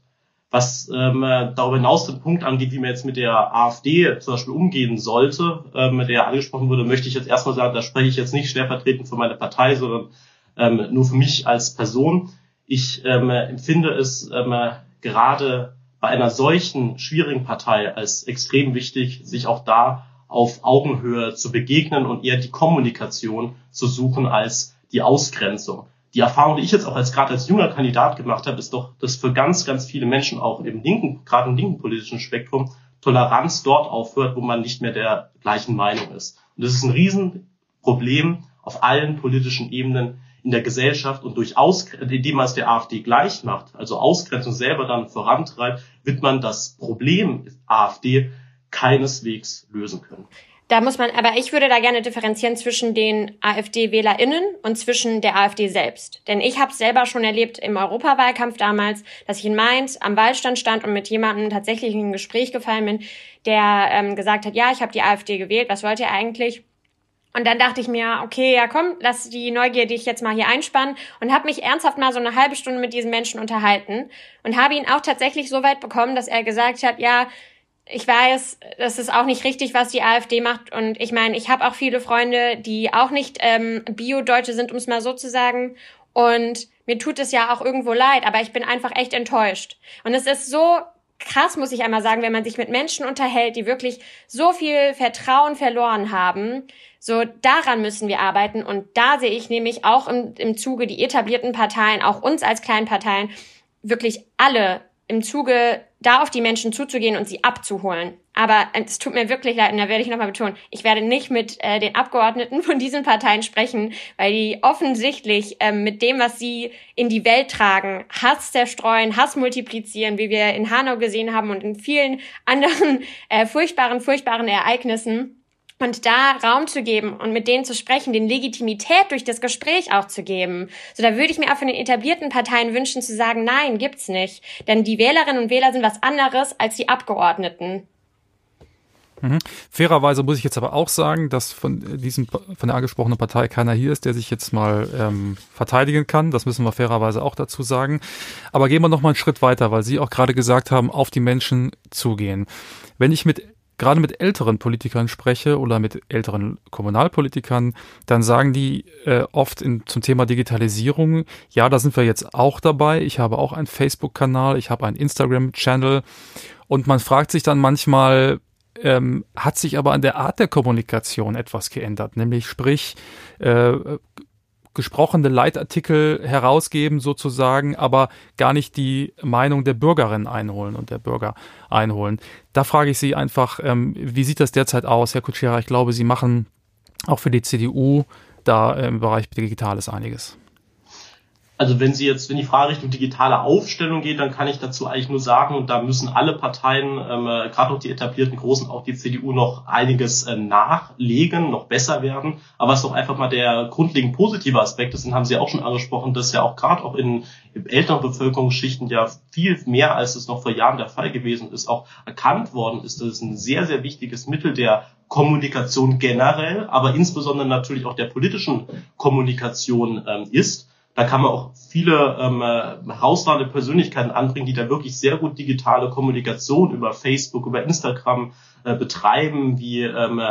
Was ähm, darüber hinaus den Punkt angeht, wie man jetzt mit der AfD zum Beispiel umgehen sollte, ähm, der angesprochen wurde, möchte ich jetzt erstmal sagen, da spreche ich jetzt nicht stellvertretend für meine Partei, sondern ähm, nur für mich als Person. Ich ähm, empfinde es ähm, gerade bei einer solchen schwierigen Partei als extrem wichtig, sich auch da auf Augenhöhe zu begegnen und eher die Kommunikation zu suchen als die Ausgrenzung die Erfahrung, die ich jetzt auch als gerade als junger Kandidat gemacht habe, ist doch, dass für ganz, ganz viele Menschen auch im linken, gerade im linken politischen Spektrum, Toleranz dort aufhört, wo man nicht mehr der gleichen Meinung ist. Und das ist ein Riesenproblem auf allen politischen Ebenen in der Gesellschaft und durch Aus, indem man es der AfD gleich macht, also Ausgrenzung selber dann vorantreibt, wird man das Problem AfD keineswegs lösen können. Da muss man, aber ich würde da gerne differenzieren zwischen den AfD-WählerInnen und zwischen der AfD selbst. Denn ich habe selber schon erlebt im Europawahlkampf damals, dass ich in Mainz am Wahlstand stand und mit jemandem tatsächlich in ein Gespräch gefallen bin, der ähm, gesagt hat, ja, ich habe die AfD gewählt, was wollt ihr eigentlich? Und dann dachte ich mir, okay, ja komm, lass die Neugier dich jetzt mal hier einspannen und habe mich ernsthaft mal so eine halbe Stunde mit diesem Menschen unterhalten und habe ihn auch tatsächlich so weit bekommen, dass er gesagt hat, ja, ich weiß, das ist auch nicht richtig, was die AfD macht. Und ich meine, ich habe auch viele Freunde, die auch nicht ähm, Bio-Deutsche sind, um es mal so zu sagen. Und mir tut es ja auch irgendwo leid, aber ich bin einfach echt enttäuscht. Und es ist so krass, muss ich einmal sagen, wenn man sich mit Menschen unterhält, die wirklich so viel Vertrauen verloren haben. So, daran müssen wir arbeiten. Und da sehe ich nämlich auch im, im Zuge die etablierten Parteien, auch uns als kleinen Parteien, wirklich alle im Zuge da auf die Menschen zuzugehen und sie abzuholen. Aber es tut mir wirklich leid, und da werde ich nochmal betonen, ich werde nicht mit äh, den Abgeordneten von diesen Parteien sprechen, weil die offensichtlich ähm, mit dem, was sie in die Welt tragen, Hass zerstreuen, Hass multiplizieren, wie wir in Hanau gesehen haben und in vielen anderen äh, furchtbaren, furchtbaren Ereignissen und da Raum zu geben und mit denen zu sprechen, den Legitimität durch das Gespräch auch zu geben. So, da würde ich mir auch von den etablierten Parteien wünschen zu sagen, nein, gibt's nicht. Denn die Wählerinnen und Wähler sind was anderes als die Abgeordneten. Mhm. Fairerweise muss ich jetzt aber auch sagen, dass von diesem von der angesprochenen Partei keiner hier ist, der sich jetzt mal ähm, verteidigen kann. Das müssen wir fairerweise auch dazu sagen. Aber gehen wir noch mal einen Schritt weiter, weil Sie auch gerade gesagt haben, auf die Menschen zugehen. Wenn ich mit gerade mit älteren Politikern spreche oder mit älteren Kommunalpolitikern, dann sagen die äh, oft in, zum Thema Digitalisierung, ja, da sind wir jetzt auch dabei. Ich habe auch einen Facebook-Kanal, ich habe einen Instagram-Channel und man fragt sich dann manchmal, ähm, hat sich aber an der Art der Kommunikation etwas geändert, nämlich sprich äh, gesprochene Leitartikel herausgeben sozusagen, aber gar nicht die Meinung der Bürgerin einholen und der Bürger einholen. Da frage ich Sie einfach, ähm, wie sieht das derzeit aus, Herr Kutschera? Ich glaube, Sie machen auch für die CDU da im Bereich Digitales einiges also wenn Sie jetzt, wenn die Frage Richtung digitale Aufstellung geht, dann kann ich dazu eigentlich nur sagen, und da müssen alle Parteien, ähm, äh, gerade auch die etablierten Großen, auch die CDU noch einiges äh, nachlegen, noch besser werden. Aber was doch einfach mal der grundlegend positive Aspekt ist, den haben Sie auch schon angesprochen, dass ja auch gerade auch in, in älteren Bevölkerungsschichten ja viel mehr, als es noch vor Jahren der Fall gewesen ist, auch erkannt worden ist, dass es ein sehr, sehr wichtiges Mittel der Kommunikation generell, aber insbesondere natürlich auch der politischen Kommunikation ähm, ist. Da kann man auch viele ähm, herausragende Persönlichkeiten anbringen, die da wirklich sehr gut digitale Kommunikation über Facebook, über Instagram äh, betreiben, wie ähm,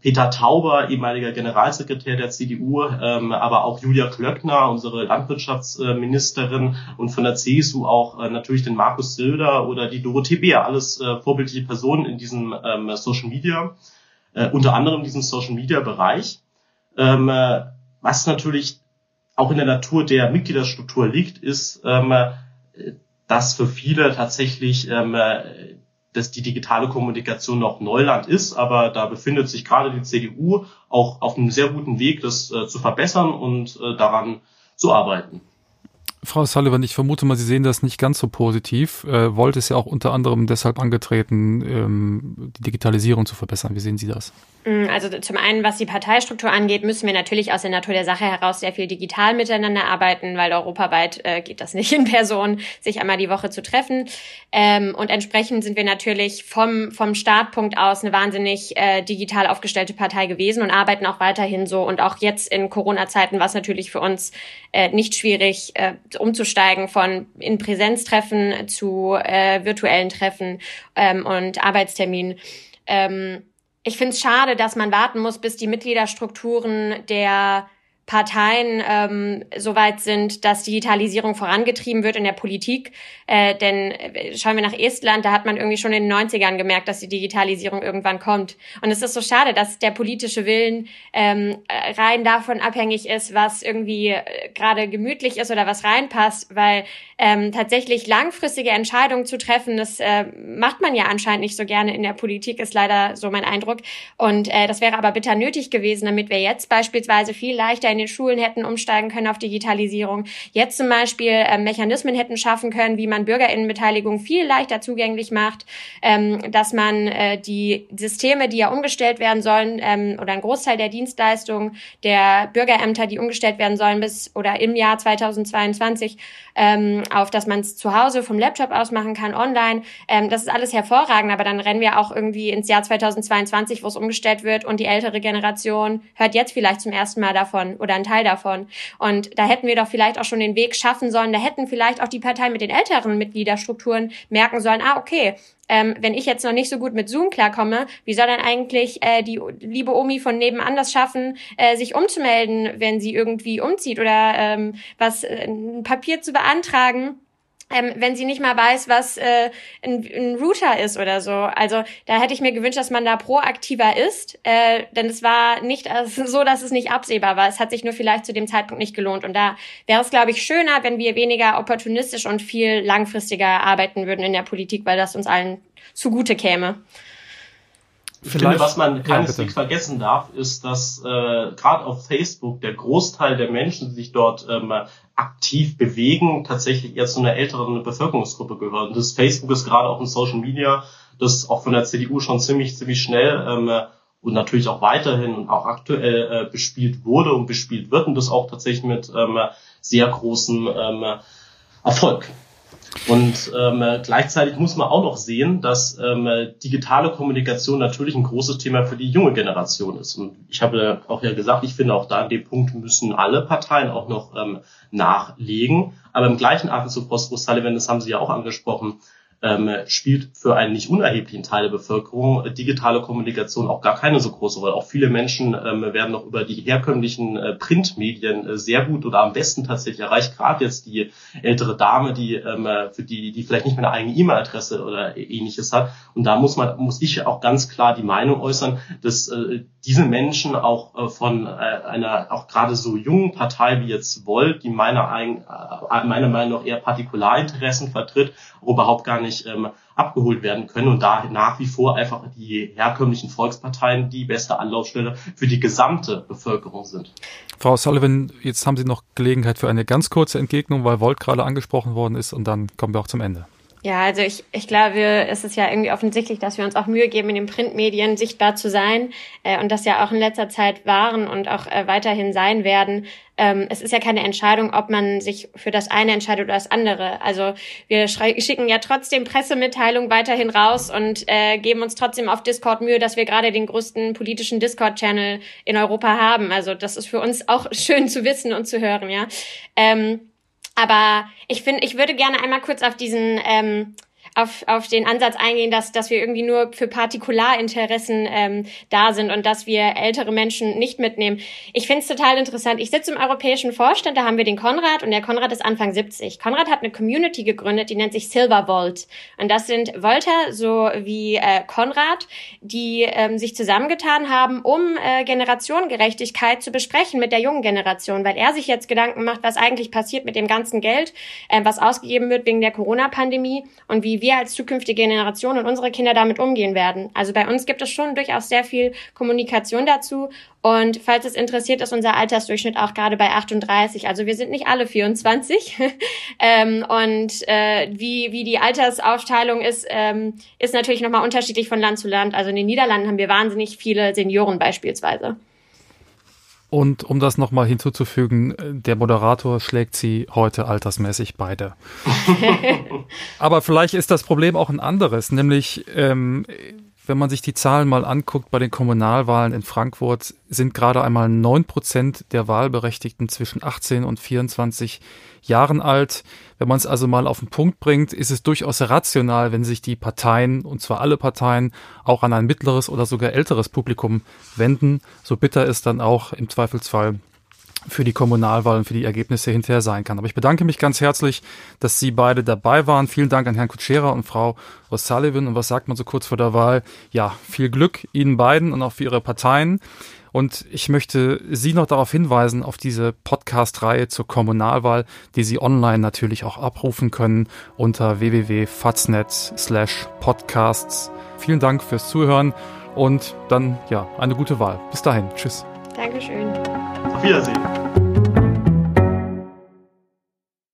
Peter Tauber, ehemaliger Generalsekretär der CDU, ähm, aber auch Julia Klöckner, unsere Landwirtschaftsministerin und von der CSU auch äh, natürlich den Markus Silder oder die Dorothee Beer, alles äh, vorbildliche Personen in diesem ähm, Social Media, äh, unter anderem diesem Social Media Bereich. Ähm, äh, was natürlich auch in der Natur der Mitgliederstruktur liegt, ist, ähm, dass für viele tatsächlich ähm, dass die digitale Kommunikation noch Neuland ist, aber da befindet sich gerade die CDU auch auf einem sehr guten Weg, das äh, zu verbessern und äh, daran zu arbeiten. Frau Sullivan, ich vermute mal, Sie sehen das nicht ganz so positiv. Äh, Volt ist ja auch unter anderem deshalb angetreten, ähm, die Digitalisierung zu verbessern. Wie sehen Sie das? Mm, also zum einen, was die Parteistruktur angeht, müssen wir natürlich aus der Natur der Sache heraus sehr viel digital miteinander arbeiten, weil europaweit äh, geht das nicht in Person, sich einmal die Woche zu treffen. Ähm, und entsprechend sind wir natürlich vom, vom Startpunkt aus eine wahnsinnig äh, digital aufgestellte Partei gewesen und arbeiten auch weiterhin so. Und auch jetzt in Corona-Zeiten war es natürlich für uns äh, nicht schwierig, äh, umzusteigen von in Präsenztreffen zu äh, virtuellen Treffen ähm, und Arbeitsterminen. Ähm, ich finde es schade, dass man warten muss, bis die Mitgliederstrukturen der Parteien ähm, so weit sind, dass Digitalisierung vorangetrieben wird in der Politik. Äh, denn äh, schauen wir nach Estland, da hat man irgendwie schon in den 90ern gemerkt, dass die Digitalisierung irgendwann kommt. Und es ist so schade, dass der politische Willen ähm, rein davon abhängig ist, was irgendwie äh, gerade gemütlich ist oder was reinpasst, weil ähm, tatsächlich langfristige Entscheidungen zu treffen, das äh, macht man ja anscheinend nicht so gerne in der Politik, ist leider so mein Eindruck. Und äh, das wäre aber bitter nötig gewesen, damit wir jetzt beispielsweise viel leichter in den Schulen hätten umsteigen können auf Digitalisierung, jetzt zum Beispiel äh, Mechanismen hätten schaffen können, wie man Bürgerinnenbeteiligung viel leichter zugänglich macht, ähm, dass man äh, die Systeme, die ja umgestellt werden sollen, ähm, oder ein Großteil der Dienstleistungen der Bürgerämter, die umgestellt werden sollen bis oder im Jahr 2022, ähm, auf dass man es zu Hause vom Laptop aus machen kann, online. Ähm, das ist alles hervorragend, aber dann rennen wir auch irgendwie ins Jahr 2022, wo es umgestellt wird und die ältere Generation hört jetzt vielleicht zum ersten Mal davon oder ein Teil davon. Und da hätten wir doch vielleicht auch schon den Weg schaffen sollen. Da hätten vielleicht auch die Parteien mit den älteren Mitgliederstrukturen merken sollen, ah, okay, ähm, wenn ich jetzt noch nicht so gut mit Zoom klarkomme, wie soll dann eigentlich äh, die liebe Omi von nebenan das schaffen, äh, sich umzumelden, wenn sie irgendwie umzieht oder ähm, was äh, ein Papier zu beantragen? Ähm, wenn sie nicht mal weiß, was äh, ein, ein Router ist oder so. Also da hätte ich mir gewünscht, dass man da proaktiver ist, äh, denn es war nicht so, dass es nicht absehbar war. Es hat sich nur vielleicht zu dem Zeitpunkt nicht gelohnt. Und da wäre es, glaube ich, schöner, wenn wir weniger opportunistisch und viel langfristiger arbeiten würden in der Politik, weil das uns allen zugute käme. Ich Vielleicht, finde, was man keineswegs ja, vergessen darf, ist, dass äh, gerade auf Facebook der Großteil der Menschen, die sich dort ähm, aktiv bewegen, tatsächlich eher zu einer älteren Bevölkerungsgruppe gehören. Das Facebook ist gerade auch in Social Media, das auch von der CDU schon ziemlich, ziemlich schnell ähm, und natürlich auch weiterhin und auch aktuell äh, bespielt wurde und bespielt wird und das auch tatsächlich mit ähm, sehr großem ähm, Erfolg. Und ähm, gleichzeitig muss man auch noch sehen, dass ähm, digitale Kommunikation natürlich ein großes Thema für die junge Generation ist. Und ich habe auch ja gesagt, ich finde auch da an dem Punkt müssen alle Parteien auch noch ähm, nachlegen. Aber im gleichen Atemzug, Frau Sullivan, das haben Sie ja auch angesprochen, ähm, spielt für einen nicht unerheblichen Teil der Bevölkerung digitale Kommunikation auch gar keine so große Rolle. Auch viele Menschen ähm, werden noch über die herkömmlichen äh, Printmedien äh, sehr gut oder am besten tatsächlich erreicht. Gerade jetzt die ältere Dame, die ähm, für die die vielleicht nicht mehr eine eigene E-Mail-Adresse oder ähnliches hat. Und da muss man muss ich auch ganz klar die Meinung äußern, dass äh, diese Menschen auch äh, von äh, einer auch gerade so jungen Partei wie jetzt Volt, die meiner, ein, äh, meiner Meinung nach eher Partikularinteressen vertritt, überhaupt gar nicht ähm, abgeholt werden können und da nach wie vor einfach die herkömmlichen Volksparteien die beste Anlaufstelle für die gesamte Bevölkerung sind. Frau Sullivan, jetzt haben Sie noch Gelegenheit für eine ganz kurze Entgegnung, weil Volt gerade angesprochen worden ist und dann kommen wir auch zum Ende. Ja, also ich, ich glaube, es ist ja irgendwie offensichtlich, dass wir uns auch Mühe geben, in den Printmedien sichtbar zu sein äh, und das ja auch in letzter Zeit waren und auch äh, weiterhin sein werden. Ähm, es ist ja keine Entscheidung, ob man sich für das eine entscheidet oder das andere. Also wir schicken ja trotzdem Pressemitteilungen weiterhin raus und äh, geben uns trotzdem auf Discord Mühe, dass wir gerade den größten politischen Discord-Channel in Europa haben. Also das ist für uns auch schön zu wissen und zu hören, ja. Ähm, aber ich finde, ich würde gerne einmal kurz auf diesen ähm, auf, auf den Ansatz eingehen, dass, dass wir irgendwie nur für Partikularinteressen ähm, da sind und dass wir ältere Menschen nicht mitnehmen. Ich finde es total interessant. Ich sitze im Europäischen Vorstand, da haben wir den Konrad und der Konrad ist Anfang 70. Konrad hat eine Community gegründet, die nennt sich Silver Vault. Und das sind Volter so wie äh, Konrad, die ähm, sich zusammengetan haben, um äh, Generationengerechtigkeit zu besprechen mit der jungen Generation, weil er sich jetzt Gedanken macht, was eigentlich passiert mit dem ganzen Geld, äh, was ausgegeben wird wegen der Corona-Pandemie und wie wir als zukünftige Generation und unsere Kinder damit umgehen werden. Also bei uns gibt es schon durchaus sehr viel Kommunikation dazu. Und falls es interessiert, ist unser Altersdurchschnitt auch gerade bei 38. Also wir sind nicht alle 24. ähm, und äh, wie, wie die Altersaufteilung ist, ähm, ist natürlich nochmal unterschiedlich von Land zu Land. Also in den Niederlanden haben wir wahnsinnig viele Senioren beispielsweise. Und um das nochmal hinzuzufügen, der Moderator schlägt sie heute altersmäßig beide. Aber vielleicht ist das Problem auch ein anderes, nämlich ähm, wenn man sich die Zahlen mal anguckt bei den Kommunalwahlen in Frankfurt, sind gerade einmal neun Prozent der Wahlberechtigten zwischen 18 und 24 Jahren alt. Wenn man es also mal auf den Punkt bringt, ist es durchaus rational, wenn sich die Parteien, und zwar alle Parteien, auch an ein mittleres oder sogar älteres Publikum wenden. So bitter es dann auch im Zweifelsfall für die Kommunalwahlen, für die Ergebnisse hinterher sein kann. Aber ich bedanke mich ganz herzlich, dass Sie beide dabei waren. Vielen Dank an Herrn Kutschera und Frau O'Sullivan. Und was sagt man so kurz vor der Wahl? Ja, viel Glück Ihnen beiden und auch für Ihre Parteien. Und ich möchte Sie noch darauf hinweisen, auf diese Podcast-Reihe zur Kommunalwahl, die Sie online natürlich auch abrufen können unter www.faznet slash podcasts. Vielen Dank fürs Zuhören und dann, ja, eine gute Wahl. Bis dahin. Tschüss. Dankeschön. Auf Wiedersehen.